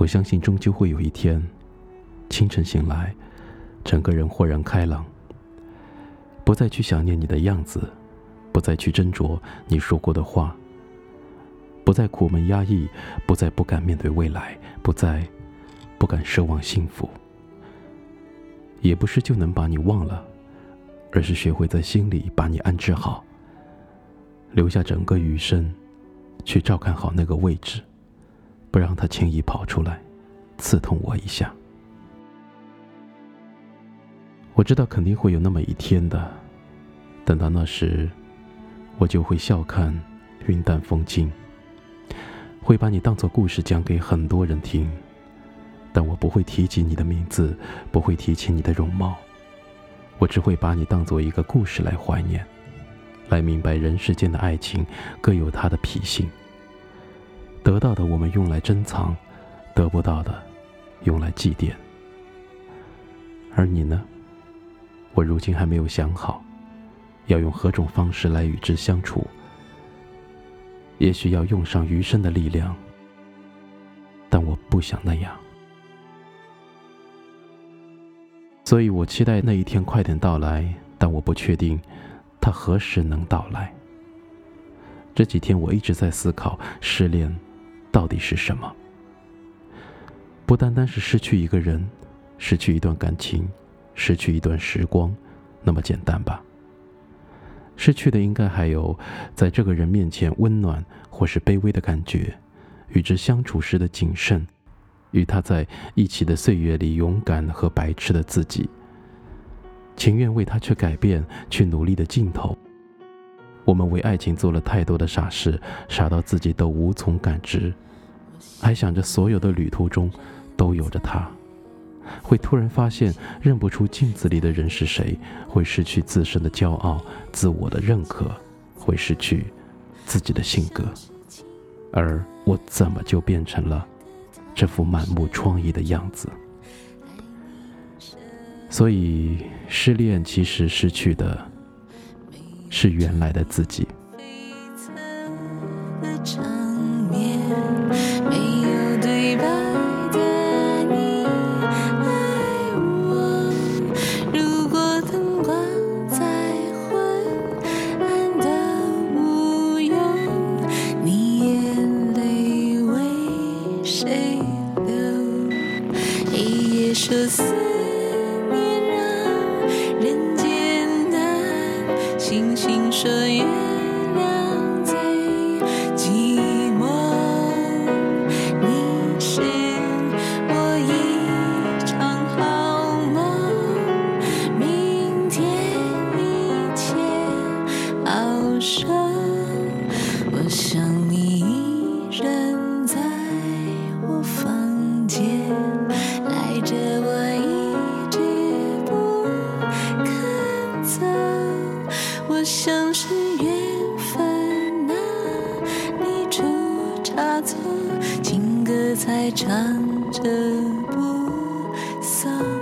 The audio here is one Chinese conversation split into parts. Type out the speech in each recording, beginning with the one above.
我相信终究会有一天，清晨醒来，整个人豁然开朗，不再去想念你的样子，不再去斟酌你说过的话，不再苦闷压抑，不再不敢面对未来，不再不敢奢望幸福。也不是就能把你忘了，而是学会在心里把你安置好，留下整个余生，去照看好那个位置，不让他轻易跑出来，刺痛我一下。我知道肯定会有那么一天的，等到那时，我就会笑看云淡风轻，会把你当做故事讲给很多人听。但我不会提及你的名字，不会提起你的容貌，我只会把你当做一个故事来怀念，来明白人世间的爱情各有它的脾性。得到的我们用来珍藏，得不到的用来祭奠。而你呢？我如今还没有想好，要用何种方式来与之相处。也许要用上余生的力量，但我不想那样。所以我期待那一天快点到来，但我不确定，它何时能到来。这几天我一直在思考，失恋到底是什么？不单单是失去一个人，失去一段感情，失去一段时光，那么简单吧？失去的应该还有，在这个人面前温暖或是卑微的感觉，与之相处时的谨慎。与他在一起的岁月里，勇敢和白痴的自己，情愿为他去改变、去努力的尽头。我们为爱情做了太多的傻事，傻到自己都无从感知，还想着所有的旅途中都有着他。会突然发现认不出镜子里的人是谁，会失去自身的骄傲、自我的认可，会失去自己的性格。而我怎么就变成了？这副满目疮痍的样子，所以失恋其实失去的是原来的自己。星差错，情歌才唱着不散。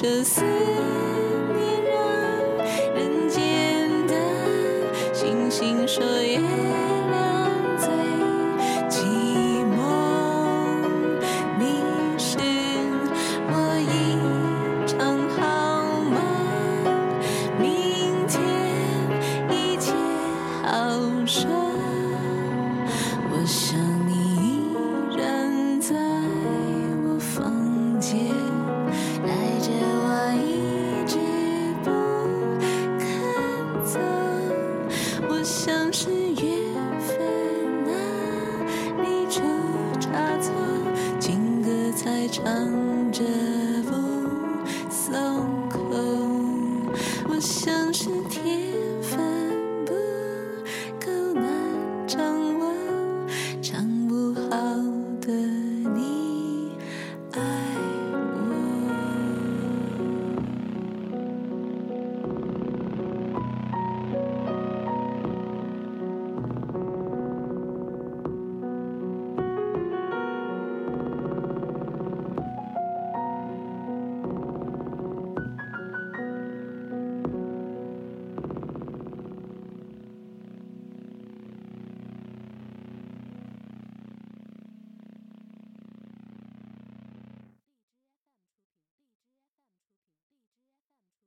这思念让人间的星星说。这不松口我像是天